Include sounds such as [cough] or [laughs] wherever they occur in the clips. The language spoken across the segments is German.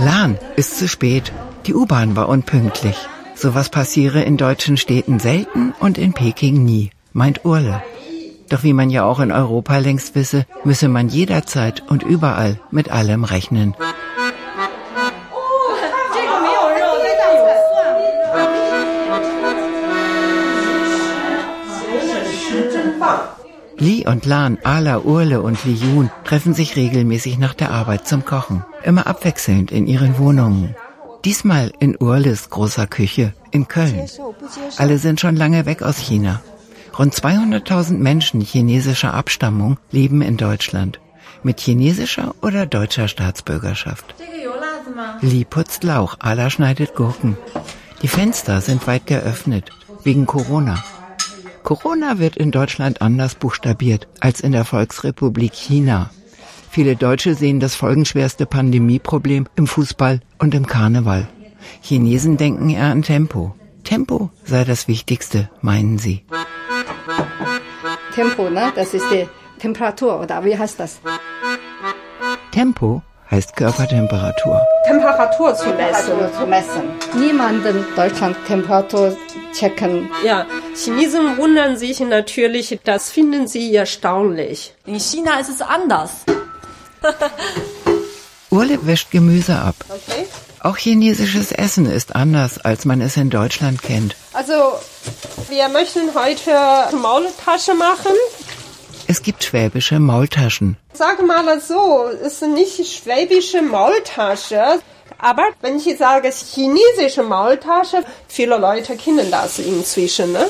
Lahn ist zu spät. Die U-Bahn war unpünktlich. Sowas passiere in deutschen Städten selten und in Peking nie, meint Urle. Doch wie man ja auch in Europa längst wisse, müsse man jederzeit und überall mit allem rechnen. Li und Lan, Ala, Urle und Li Yun treffen sich regelmäßig nach der Arbeit zum Kochen. Immer abwechselnd in ihren Wohnungen. Diesmal in Urles großer Küche in Köln. Alle sind schon lange weg aus China. Rund 200.000 Menschen chinesischer Abstammung leben in Deutschland. Mit chinesischer oder deutscher Staatsbürgerschaft. Li putzt Lauch, Ala schneidet Gurken. Die Fenster sind weit geöffnet, wegen Corona. Corona wird in Deutschland anders buchstabiert als in der Volksrepublik China. Viele Deutsche sehen das folgenschwerste Pandemieproblem im Fußball und im Karneval. Chinesen denken eher an Tempo. Tempo sei das Wichtigste, meinen sie. Tempo, ne? Das ist die Temperatur, oder wie heißt das? Tempo heißt Körpertemperatur. Temperatur zu messen. zu messen. Niemand in Deutschland Temperatur checken. Ja, Chinesen wundern sich natürlich, das finden sie erstaunlich. In China ist es anders. [laughs] Urle wäscht Gemüse ab. Okay. Auch chinesisches Essen ist anders, als man es in Deutschland kennt. Also, wir möchten heute Maultasche machen. Es gibt schwäbische Maultaschen. Sag mal so, es ist nicht schwäbische Maultasche, aber wenn ich sage chinesische Maultasche, viele Leute kennen das inzwischen. Ne?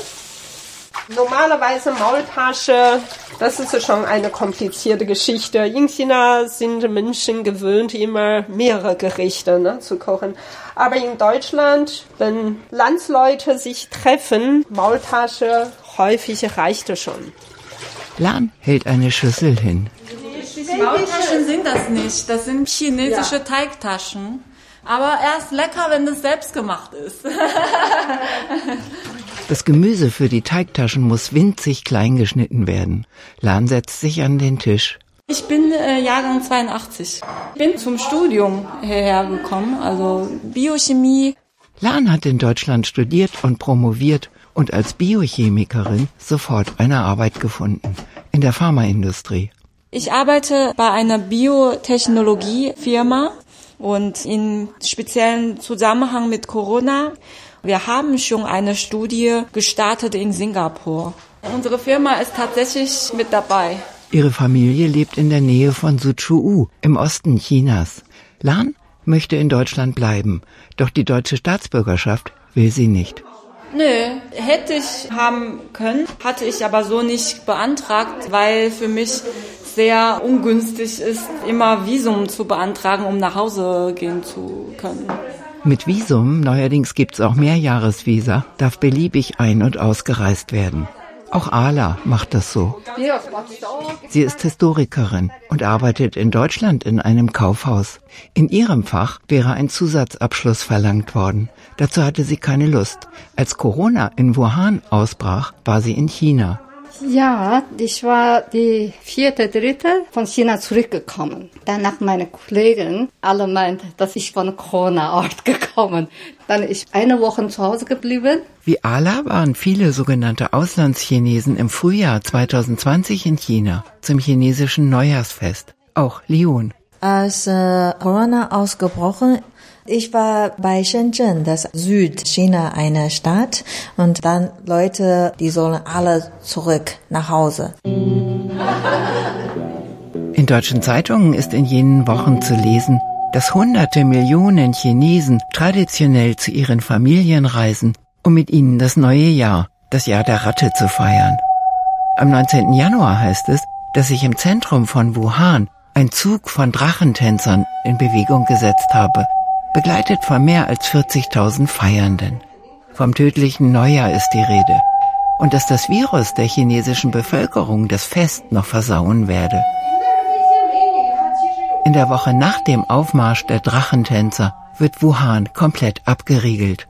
Normalerweise Maultasche, das ist schon eine komplizierte Geschichte. In China sind Menschen gewöhnt, immer mehrere Gerichte ne, zu kochen. Aber in Deutschland, wenn Landsleute sich treffen, Maultasche häufig reicht schon. Lan hält eine Schüssel hin. Maultaschen sind das nicht, das sind chinesische ja. Teigtaschen. Aber erst lecker, wenn es selbst gemacht ist. [laughs] Das Gemüse für die Teigtaschen muss winzig klein geschnitten werden. Lan setzt sich an den Tisch. Ich bin äh, Jahrgang 82. Ich bin zum Studium hierher gekommen, also Biochemie. Lan hat in Deutschland studiert und promoviert und als Biochemikerin sofort eine Arbeit gefunden in der Pharmaindustrie. Ich arbeite bei einer Biotechnologiefirma und in speziellen Zusammenhang mit Corona. Wir haben schon eine Studie gestartet in Singapur. Unsere Firma ist tatsächlich mit dabei. Ihre Familie lebt in der Nähe von Suzhou im Osten Chinas. Lan möchte in Deutschland bleiben, doch die deutsche Staatsbürgerschaft will sie nicht. Nö, hätte ich haben können, hatte ich aber so nicht beantragt, weil für mich sehr ungünstig ist, immer Visum zu beantragen, um nach Hause gehen zu können. Mit Visum, neuerdings gibt's auch Mehrjahresvisa, darf beliebig ein- und ausgereist werden. Auch Ala macht das so. Sie ist Historikerin und arbeitet in Deutschland in einem Kaufhaus. In ihrem Fach wäre ein Zusatzabschluss verlangt worden. Dazu hatte sie keine Lust. Als Corona in Wuhan ausbrach, war sie in China. Ja, ich war die vierte, dritte von China zurückgekommen. Danach meine Kollegen alle meint, dass ich von Corona-Ort [laughs] gekommen. Dann ich eine Woche zu Hause geblieben. Wie Ala waren viele sogenannte Auslandschinesen im Frühjahr 2020 in China zum chinesischen Neujahrsfest. Auch Liun. Als äh, Corona ausgebrochen ich war bei Shenzhen, das Südchina eine Stadt, und dann Leute, die sollen alle zurück nach Hause. In deutschen Zeitungen ist in jenen Wochen zu lesen, dass hunderte Millionen Chinesen traditionell zu ihren Familien reisen, um mit ihnen das neue Jahr, das Jahr der Ratte zu feiern. Am 19. Januar heißt es, dass sich im Zentrum von Wuhan ein Zug von Drachentänzern in Bewegung gesetzt habe begleitet von mehr als 40.000 Feiernden. Vom tödlichen Neujahr ist die Rede. Und dass das Virus der chinesischen Bevölkerung das Fest noch versauen werde. In der Woche nach dem Aufmarsch der Drachentänzer wird Wuhan komplett abgeriegelt.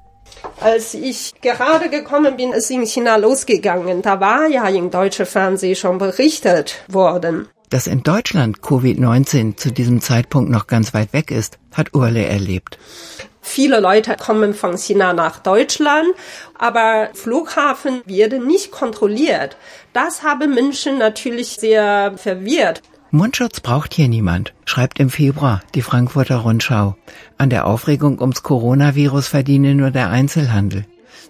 Als ich gerade gekommen bin, ist in China losgegangen. Da war ja im deutschen Fernsehen schon berichtet worden. Dass in Deutschland Covid-19 zu diesem Zeitpunkt noch ganz weit weg ist, hat Urle erlebt. Viele Leute kommen von China nach Deutschland, aber Flughafen werden nicht kontrolliert. Das haben Menschen natürlich sehr verwirrt. Mundschutz braucht hier niemand, schreibt im Februar die Frankfurter Rundschau. An der Aufregung ums Coronavirus verdiene nur der Einzelhandel.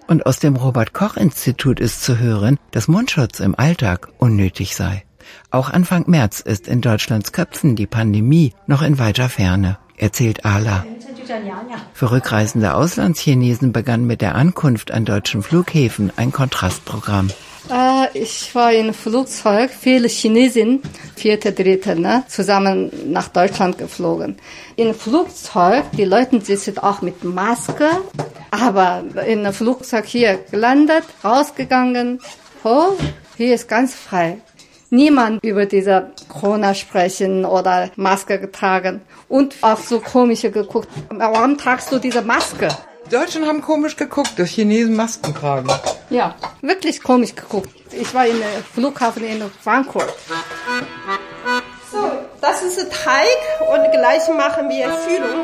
Und aus dem Robert Koch Institut ist zu hören, dass Mundschutz im Alltag unnötig sei. Auch Anfang März ist in Deutschlands Köpfen die Pandemie noch in weiter Ferne, erzählt Ala. Für rückreisende Auslandschinesen begann mit der Ankunft an deutschen Flughäfen ein Kontrastprogramm. Äh, ich war in Flugzeug, viele Chinesen, vierte, dritte, ne, zusammen nach Deutschland geflogen. In Flugzeug, die Leute sitzen auch mit Maske, aber in einem Flugzeug hier gelandet, rausgegangen, oh, hier ist ganz frei. Niemand über diese Corona sprechen oder Maske getragen und auch so komische geguckt. Warum tragst du diese Maske? Deutschen haben komisch geguckt, dass Chinesen Masken tragen. Ja, wirklich komisch geguckt. Ich war in der Flughafen in Frankfurt. So, das ist Teig und gleich machen wir Füllung.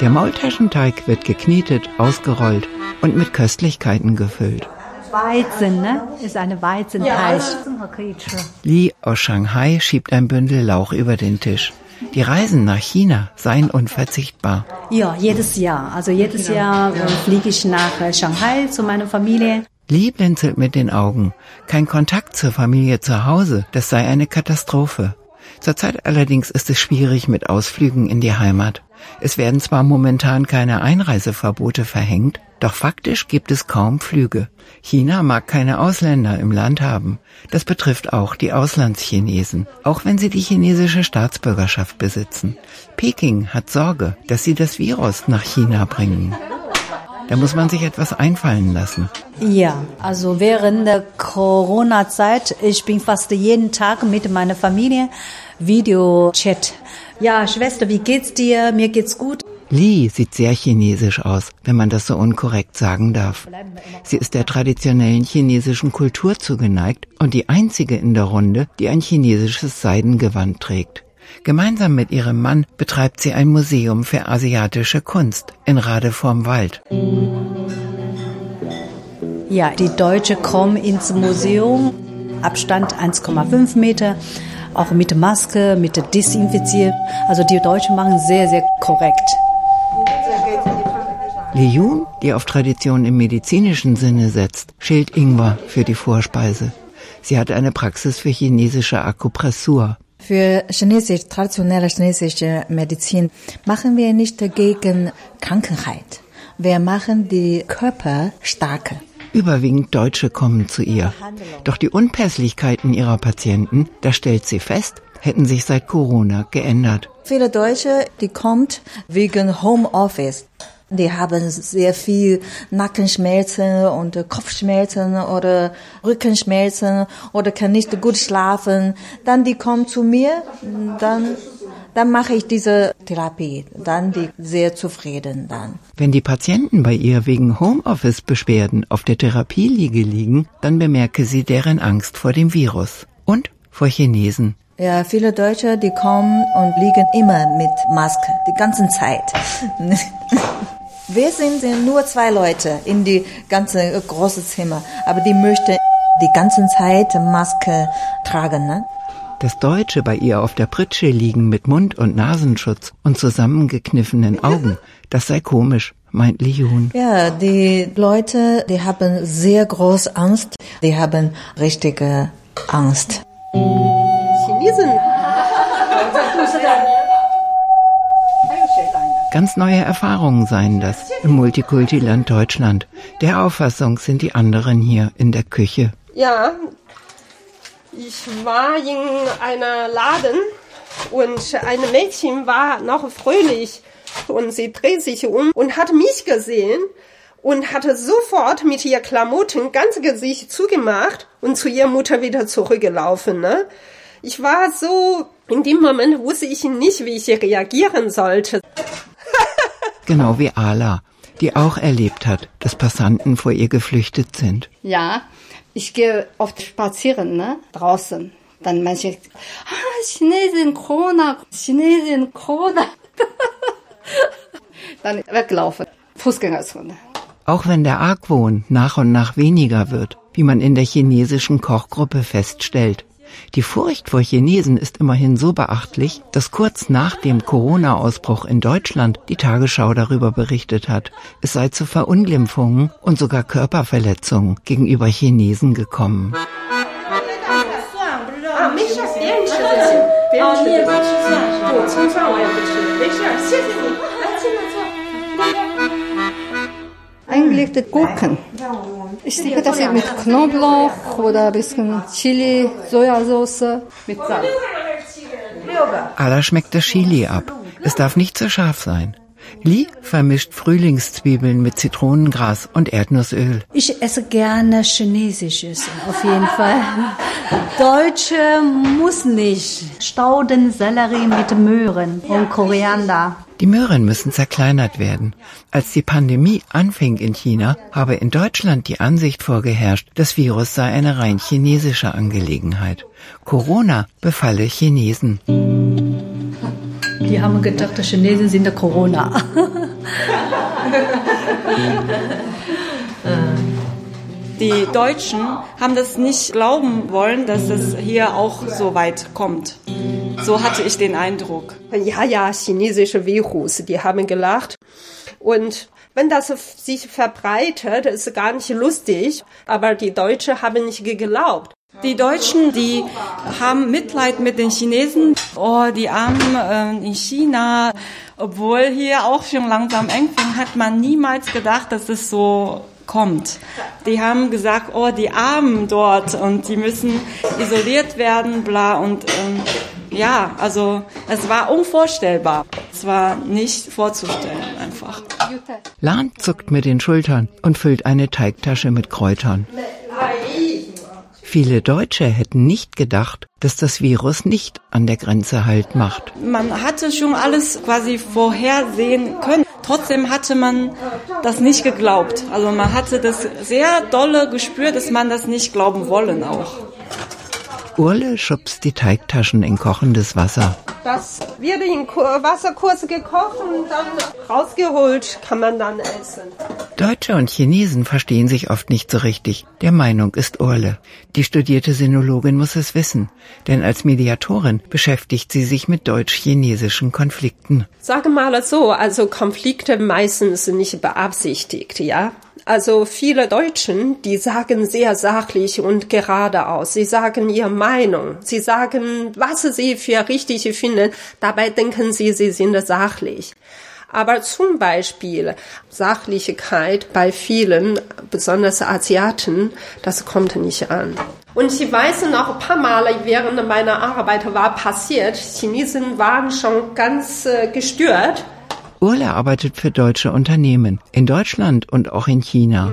Der Maultaschenteig wird geknetet, ausgerollt und mit Köstlichkeiten gefüllt. Weizen, ne? Ist eine Weizenteig. Li aus Shanghai schiebt ein Bündel Lauch über den Tisch. Die Reisen nach China seien unverzichtbar. Ja, jedes Jahr. Also jedes Jahr äh, fliege ich nach äh, Shanghai zu meiner Familie. Li blinzelt mit den Augen. Kein Kontakt zur Familie zu Hause, das sei eine Katastrophe. Zurzeit allerdings ist es schwierig mit Ausflügen in die Heimat. Es werden zwar momentan keine Einreiseverbote verhängt, doch faktisch gibt es kaum Flüge. China mag keine Ausländer im Land haben. Das betrifft auch die Auslandschinesen, auch wenn sie die chinesische Staatsbürgerschaft besitzen. Peking hat Sorge, dass sie das Virus nach China bringen. Da muss man sich etwas einfallen lassen. Ja, also während der Corona-Zeit, ich bin fast jeden Tag mit meiner Familie Videochat. Ja, Schwester, wie geht's dir? Mir geht's gut. Li sieht sehr chinesisch aus, wenn man das so unkorrekt sagen darf. Sie ist der traditionellen chinesischen Kultur zugeneigt und die einzige in der Runde, die ein chinesisches Seidengewand trägt. Gemeinsam mit ihrem Mann betreibt sie ein Museum für asiatische Kunst in Rade vorm Wald. Ja, die Deutsche kommen ins Museum, Abstand 1,5 Meter, auch mit Maske, mit Desinfizieren. Also die Deutschen machen sehr, sehr korrekt. Li Yun, die auf Tradition im medizinischen Sinne setzt, schält Ingwer für die Vorspeise. Sie hat eine Praxis für chinesische Akupressur. Für chinesisch, traditionelle chinesische Medizin machen wir nicht gegen Krankheit. Wir machen die Körper stärker. Überwiegend Deutsche kommen zu ihr. Doch die Unpässlichkeiten ihrer Patienten, da stellt sie fest, hätten sich seit Corona geändert. Viele Deutsche, die kommt wegen Homeoffice. Die haben sehr viel Nackenschmerzen und Kopfschmerzen oder Rückenschmerzen oder kann nicht gut schlafen. Dann die kommen zu mir, dann dann mache ich diese Therapie. Dann die sehr zufrieden dann. Wenn die Patienten bei ihr wegen Homeoffice-Beschwerden auf der Therapieliege liegen, dann bemerke sie deren Angst vor dem Virus und vor Chinesen. Ja, viele Deutsche, die kommen und liegen immer mit Maske, die ganze Zeit. [laughs] Wir sind nur zwei Leute in die ganze große Zimmer, aber die möchten die ganze Zeit Maske tragen, ne? Das Deutsche bei ihr auf der Pritsche liegen mit Mund- und Nasenschutz und zusammengekniffenen Augen, [laughs] das sei komisch, meint Li Yun. Ja, die Leute, die haben sehr groß Angst, die haben richtige Angst. Chinesen [laughs] Ganz neue Erfahrungen seien das im Multikulti-Land Deutschland. Der Auffassung sind die anderen hier in der Küche. Ja, ich war in einer Laden und ein Mädchen war noch fröhlich und sie dreht sich um und hat mich gesehen und hatte sofort mit ihr Klamotten ganz Gesicht zugemacht und zu ihrer Mutter wieder zurückgelaufen. Ne? Ich war so, in dem Moment wusste ich nicht, wie ich reagieren sollte. Genau wie Ala, die auch erlebt hat, dass Passanten vor ihr geflüchtet sind. Ja, ich gehe oft spazieren, ne, draußen. Dann manche, ah, Chinesin, Corona, Chinesin, Corona. [laughs] Dann weglaufen, Fußgängerzone. Auch wenn der Argwohn nach und nach weniger wird, wie man in der chinesischen Kochgruppe feststellt. Die Furcht vor Chinesen ist immerhin so beachtlich, dass kurz nach dem Corona-Ausbruch in Deutschland die Tagesschau darüber berichtet hat, es sei zu Verunglimpfungen und sogar Körperverletzungen gegenüber Chinesen gekommen. Eingelegte Gurken. Ich denke, dass sie mit Knoblauch oder ein bisschen Chili, Sojasauce mit Salz. Alla schmeckt das Chili ab. Es darf nicht zu scharf sein. Li vermischt Frühlingszwiebeln mit Zitronengras und Erdnussöl. Ich esse gerne Chinesisches, auf jeden Fall. Deutsche muss nicht. Stauden, Sellerie mit Möhren und Koriander. Die Möhren müssen zerkleinert werden. Als die Pandemie anfing in China, habe in Deutschland die Ansicht vorgeherrscht, das Virus sei eine rein chinesische Angelegenheit. Corona befalle Chinesen. Die haben gedacht, die Chinesen sind der Corona. [laughs] Die Deutschen haben das nicht glauben wollen, dass es hier auch so weit kommt. So hatte ich den Eindruck. Ja, ja, chinesische Virus, die haben gelacht. Und wenn das sich verbreitet, ist gar nicht lustig. Aber die Deutschen haben nicht geglaubt. Die Deutschen, die haben Mitleid mit den Chinesen. Oh, die Armen äh, in China. Obwohl hier auch schon langsam eng fing, hat man niemals gedacht, dass es so kommt. Die haben gesagt, oh, die Armen dort und die müssen isoliert werden, bla und ähm, ja, also es war unvorstellbar. Es war nicht vorzustellen einfach. Lahn zuckt mit den Schultern und füllt eine Teigtasche mit Kräutern. Viele Deutsche hätten nicht gedacht, dass das Virus nicht an der Grenze Halt macht. Man hatte schon alles quasi vorhersehen können. Trotzdem hatte man das nicht geglaubt. Also man hatte das sehr dolle gespürt, dass man das nicht glauben wollen auch. Urle schubst die Teigtaschen in kochendes Wasser. Das wird in Wasser kurz gekocht und dann rausgeholt, kann man dann essen. Deutsche und Chinesen verstehen sich oft nicht so richtig. Der Meinung ist Urle. Die studierte Sinologin muss es wissen, denn als Mediatorin beschäftigt sie sich mit deutsch-chinesischen Konflikten. Sage mal so, also Konflikte meistens nicht beabsichtigt, ja. Also viele Deutschen, die sagen sehr sachlich und geradeaus. Sie sagen ihre Meinung. Sie sagen, was sie für richtig finden. Dabei denken sie, sie sind sachlich. Aber zum Beispiel Sachlichkeit bei vielen, besonders Asiaten, das kommt nicht an. Und ich weiß noch ein paar Mal während meiner Arbeit war passiert, Chinesen waren schon ganz äh, gestört. Urle arbeitet für deutsche Unternehmen in Deutschland und auch in China.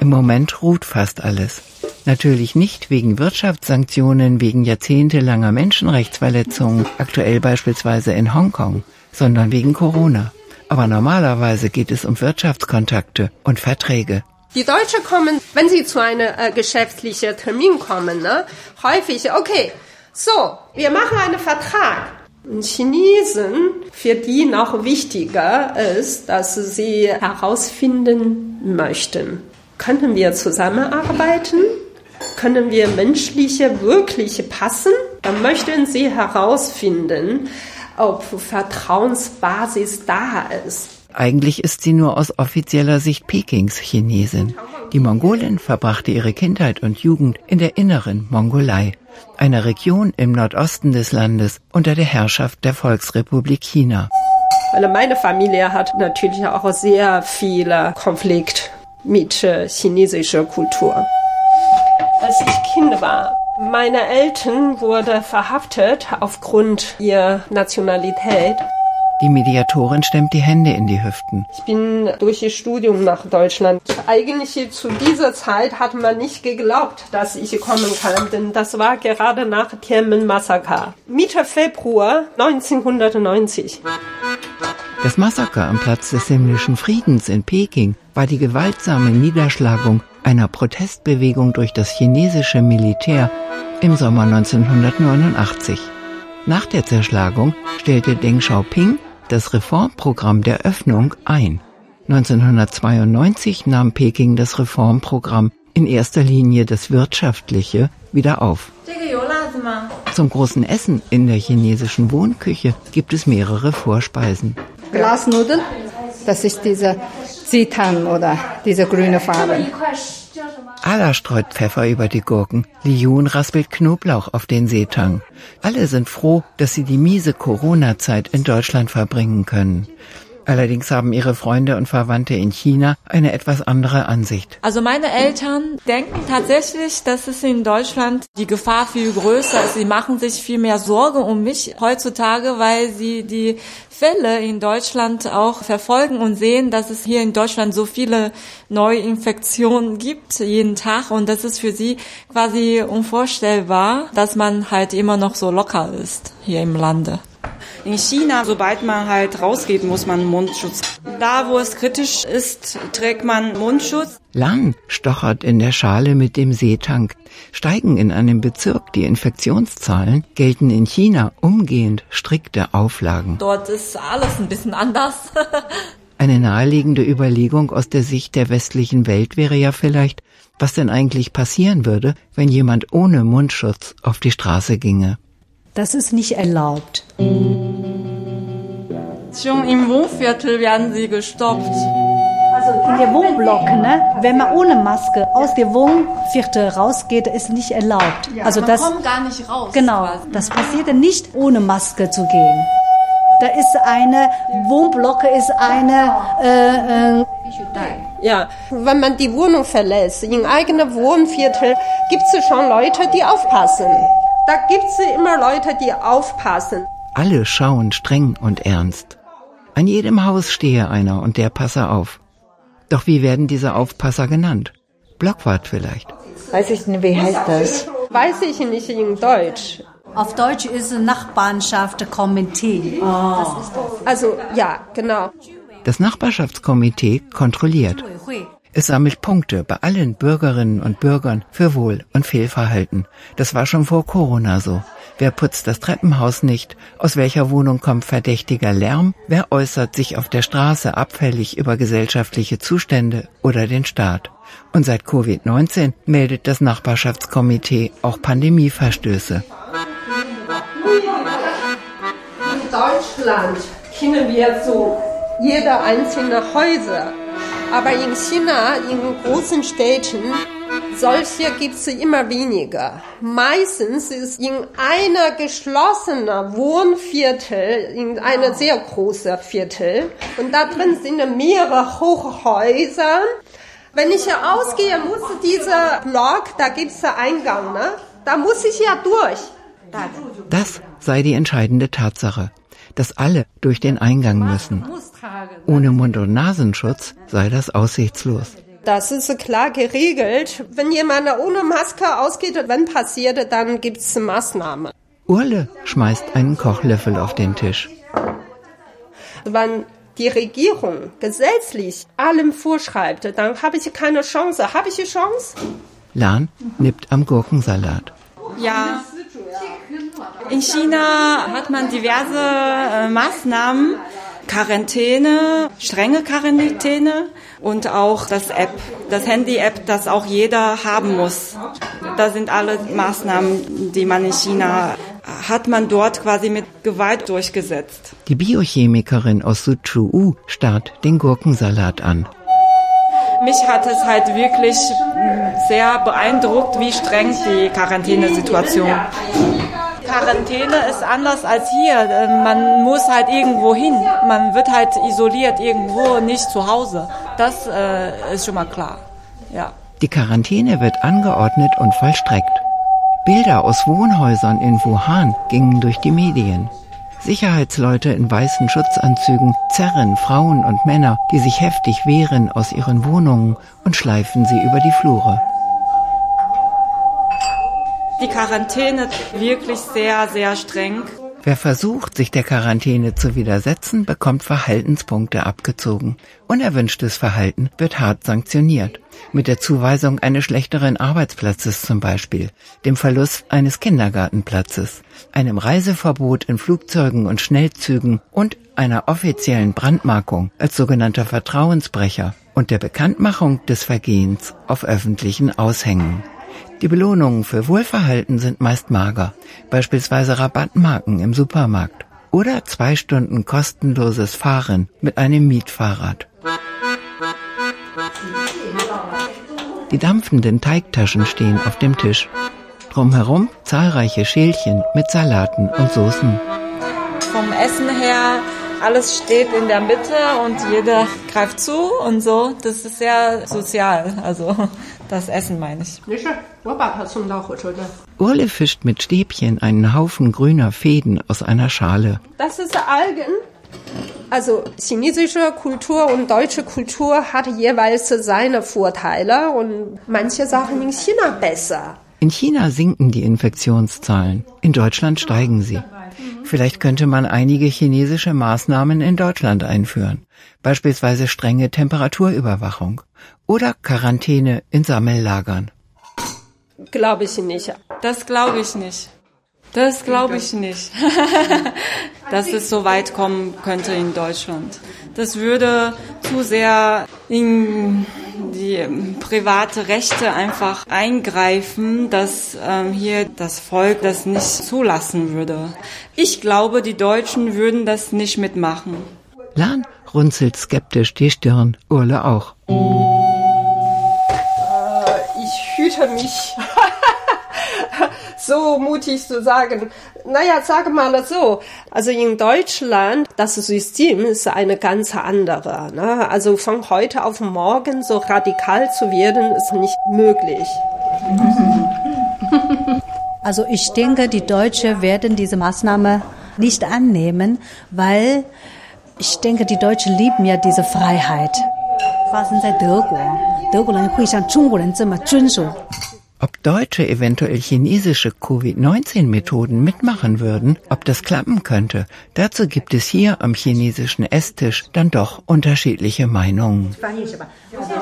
Im Moment ruht fast alles. Natürlich nicht wegen Wirtschaftssanktionen, wegen jahrzehntelanger Menschenrechtsverletzungen, aktuell beispielsweise in Hongkong, sondern wegen Corona. Aber normalerweise geht es um Wirtschaftskontakte und Verträge. Die Deutschen kommen, wenn sie zu einem äh, geschäftlichen Termin kommen, ne, häufig, okay, so, wir machen einen Vertrag. Chinesen, für die noch wichtiger ist, dass sie herausfinden möchten, können wir zusammenarbeiten? Können wir menschliche wirklich passen? Dann möchten sie herausfinden, ob Vertrauensbasis da ist. Eigentlich ist sie nur aus offizieller Sicht Pekings Chinesin. Die Mongolin verbrachte ihre Kindheit und Jugend in der inneren Mongolei, einer Region im Nordosten des Landes unter der Herrschaft der Volksrepublik China. Weil meine Familie hat natürlich auch sehr viel Konflikt mit äh, chinesischer Kultur. Als ich Kind war, meine Eltern wurden verhaftet aufgrund ihrer Nationalität. Die Mediatorin stemmt die Hände in die Hüften. Ich bin durch ihr Studium nach Deutschland. Eigentlich zu dieser Zeit hat man nicht geglaubt, dass ich kommen kann, denn das war gerade nach Tiananmen-Massaker. Mitte Februar 1990. Das Massaker am Platz des himmlischen Friedens in Peking war die gewaltsame Niederschlagung einer Protestbewegung durch das chinesische Militär im Sommer 1989. Nach der Zerschlagung stellte Deng Xiaoping das Reformprogramm der Öffnung ein. 1992 nahm Peking das Reformprogramm in erster Linie das wirtschaftliche wieder auf. Zum großen Essen in der chinesischen Wohnküche gibt es mehrere Vorspeisen. Glasnudeln, das ist diese Zitan oder diese grüne Farbe. Ala streut Pfeffer über die Gurken. Liun raspelt Knoblauch auf den Seetang. Alle sind froh, dass sie die miese Corona-Zeit in Deutschland verbringen können. Allerdings haben ihre Freunde und Verwandte in China eine etwas andere Ansicht. Also meine Eltern denken tatsächlich, dass es in Deutschland die Gefahr viel größer ist. Sie machen sich viel mehr Sorge um mich heutzutage, weil sie die Fälle in Deutschland auch verfolgen und sehen, dass es hier in Deutschland so viele Neuinfektionen gibt jeden Tag und das ist für sie quasi unvorstellbar, dass man halt immer noch so locker ist hier im Lande. In China, sobald man halt rausgeht, muss man Mundschutz. Da, wo es kritisch ist, trägt man Mundschutz. Lang stochert in der Schale mit dem Seetank. Steigen in einem Bezirk die Infektionszahlen, gelten in China umgehend strikte Auflagen. Dort ist alles ein bisschen anders. [laughs] Eine naheliegende Überlegung aus der Sicht der westlichen Welt wäre ja vielleicht, was denn eigentlich passieren würde, wenn jemand ohne Mundschutz auf die Straße ginge. Das ist nicht erlaubt. Schon im Wohnviertel werden sie gestoppt. Also in der Wohnblock, ne? wenn man ohne Maske aus dem Wohnviertel rausgeht, ist nicht erlaubt. Ja, also man das kommt gar nicht raus. Genau, quasi. das passiert nicht ohne Maske zu gehen. Da ist eine Wohnblocke, ist eine äh, äh, Ja, wenn man die Wohnung verlässt, in eigenem Wohnviertel, gibt es schon Leute, die aufpassen. Da gibt es immer Leute, die aufpassen. Alle schauen streng und ernst. An jedem Haus stehe einer und der passe auf. Doch wie werden diese Aufpasser genannt? Blockwart vielleicht. Weiß ich nicht, wie heißt das? Weiß ich nicht in Deutsch. auf Deutsch ist Nachbarschaft Komitee. Also ja, genau. Das Nachbarschaftskomitee kontrolliert. Es sammelt Punkte bei allen Bürgerinnen und Bürgern für Wohl- und Fehlverhalten. Das war schon vor Corona so. Wer putzt das Treppenhaus nicht? Aus welcher Wohnung kommt verdächtiger Lärm? Wer äußert sich auf der Straße abfällig über gesellschaftliche Zustände oder den Staat? Und seit Covid-19 meldet das Nachbarschaftskomitee auch Pandemieverstöße. In Deutschland kennen wir so jeder einzelne Häuser. Aber in China, in großen Städten, solche gibt es immer weniger. Meistens ist in einer geschlossenen Wohnviertel, in einer sehr großen Viertel, und da drin sind mehrere Hochhäuser. Wenn ich hier ausgehe, muss dieser Block, da gibt es Eingang, ne? Da muss ich ja durch. Da. Das sei die entscheidende Tatsache, dass alle durch den Eingang müssen. Ohne Mund- und Nasenschutz sei das aussichtslos. Das ist klar geregelt. Wenn jemand ohne Maske ausgeht, wenn passiert, dann gibt's Maßnahmen. Urle schmeißt einen Kochlöffel auf den Tisch. Wenn die Regierung gesetzlich allem vorschreibt, dann habe ich keine Chance. Habe ich eine Chance? Lan nippt am Gurkensalat. Ja. In China hat man diverse äh, Maßnahmen, Quarantäne, strenge Quarantäne und auch das App, das Handy-App, das auch jeder haben muss. Da sind alle Maßnahmen, die man in China hat man dort quasi mit Gewalt durchgesetzt. Die Biochemikerin aus Suzhou starrt den Gurkensalat an. Mich hat es halt wirklich mh, sehr beeindruckt, wie streng die Quarantänesituation. Quarantäne ist anders als hier. Äh, Man muss halt irgendwo hin. Man wird halt isoliert irgendwo, nicht zu Hause. Das äh, ist schon mal klar. Ja. Die Quarantäne wird angeordnet und vollstreckt. Bilder aus Wohnhäusern in Wuhan gingen durch die Medien. Sicherheitsleute in weißen Schutzanzügen zerren Frauen und Männer, die sich heftig wehren, aus ihren Wohnungen und schleifen sie über die Flure. Die Quarantäne wirklich sehr, sehr streng. Wer versucht, sich der Quarantäne zu widersetzen, bekommt Verhaltenspunkte abgezogen. Unerwünschtes Verhalten wird hart sanktioniert. Mit der Zuweisung eines schlechteren Arbeitsplatzes zum Beispiel, dem Verlust eines Kindergartenplatzes, einem Reiseverbot in Flugzeugen und Schnellzügen und einer offiziellen Brandmarkung als sogenannter Vertrauensbrecher und der Bekanntmachung des Vergehens auf öffentlichen Aushängen. Die Belohnungen für Wohlverhalten sind meist mager, beispielsweise Rabattmarken im Supermarkt oder zwei Stunden kostenloses Fahren mit einem Mietfahrrad. Die dampfenden Teigtaschen stehen auf dem Tisch. Drumherum zahlreiche Schälchen mit Salaten und Soßen. Vom Essen her, alles steht in der Mitte und jeder greift zu und so. Das ist sehr sozial. Also das Essen meine ich. Urle fischt mit Stäbchen einen Haufen grüner Fäden aus einer Schale. Das ist Algen. Also chinesische Kultur und deutsche Kultur hat jeweils seine Vorteile und manche Sachen in China besser. In China sinken die Infektionszahlen, in Deutschland steigen sie. Vielleicht könnte man einige chinesische Maßnahmen in Deutschland einführen, beispielsweise strenge Temperaturüberwachung oder Quarantäne in Sammellagern. Glaube ich nicht. Das glaube ich nicht. Das glaube ich nicht, [laughs] dass es so weit kommen könnte in Deutschland. Das würde zu sehr in die private Rechte einfach eingreifen, dass ähm, hier das Volk das nicht zulassen würde. Ich glaube, die Deutschen würden das nicht mitmachen. Lan runzelt skeptisch die Stirn, Urle auch. Äh, ich hüte mich. [laughs] so mutig zu sagen. Naja, sage mal so. Also in Deutschland, das System ist eine ganz andere. Ne? Also von heute auf morgen so radikal zu werden, ist nicht möglich. [laughs] Also ich denke, die Deutschen werden diese Maßnahme nicht annehmen, weil ich denke, die Deutschen lieben ja diese Freiheit. 发生在德国，德国人会像中国人这么遵守 ob Deutsche eventuell chinesische Covid-19-Methoden mitmachen würden, ob das klappen könnte, dazu gibt es hier am chinesischen Esstisch dann doch unterschiedliche Meinungen.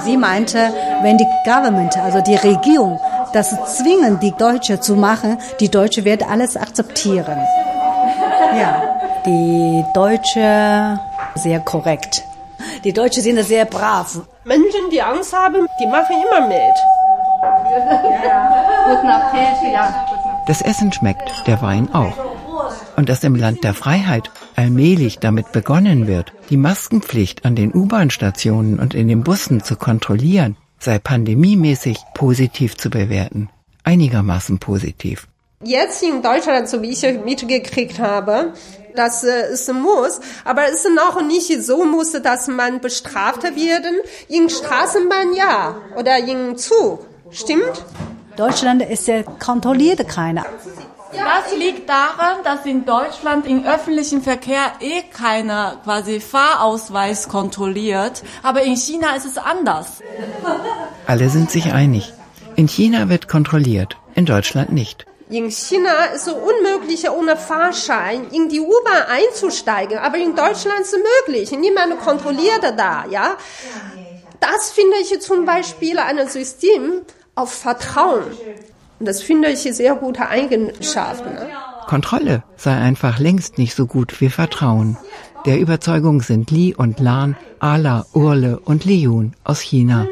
Sie meinte, wenn die Government, also die Regierung, das zwingen, die Deutsche zu machen, die Deutsche werden alles akzeptieren. Ja, die Deutsche sehr korrekt. Die Deutschen sind sehr brav. Menschen, die Angst haben, die machen immer mit. Das Essen schmeckt, der Wein auch. Und dass im Land der Freiheit allmählich damit begonnen wird, die Maskenpflicht an den U-Bahn-Stationen und in den Bussen zu kontrollieren, sei pandemiemäßig positiv zu bewerten. Einigermaßen positiv. Jetzt in Deutschland, so wie ich mitgekriegt habe, dass äh, es muss, aber es ist noch nicht so muss, dass man bestraft werden. In Straßenbahn ja oder in Zug. Stimmt? Deutschland ist ja kontrolliert keiner. Das liegt daran, dass in Deutschland im öffentlichen Verkehr eh keiner quasi Fahrausweis kontrolliert. Aber in China ist es anders. Alle sind sich einig. In China wird kontrolliert, in Deutschland nicht. In China ist es unmöglich, ohne Fahrschein in die U-Bahn einzusteigen. Aber in Deutschland ist es möglich. Niemand kontrolliert da, ja. Das finde ich zum Beispiel ein System, auf Vertrauen. Und das finde ich sehr gute Eigenschaften. Ne? Kontrolle sei einfach längst nicht so gut wie Vertrauen. Der Überzeugung sind Li und Lan, Ala, Urle und Liyun aus China.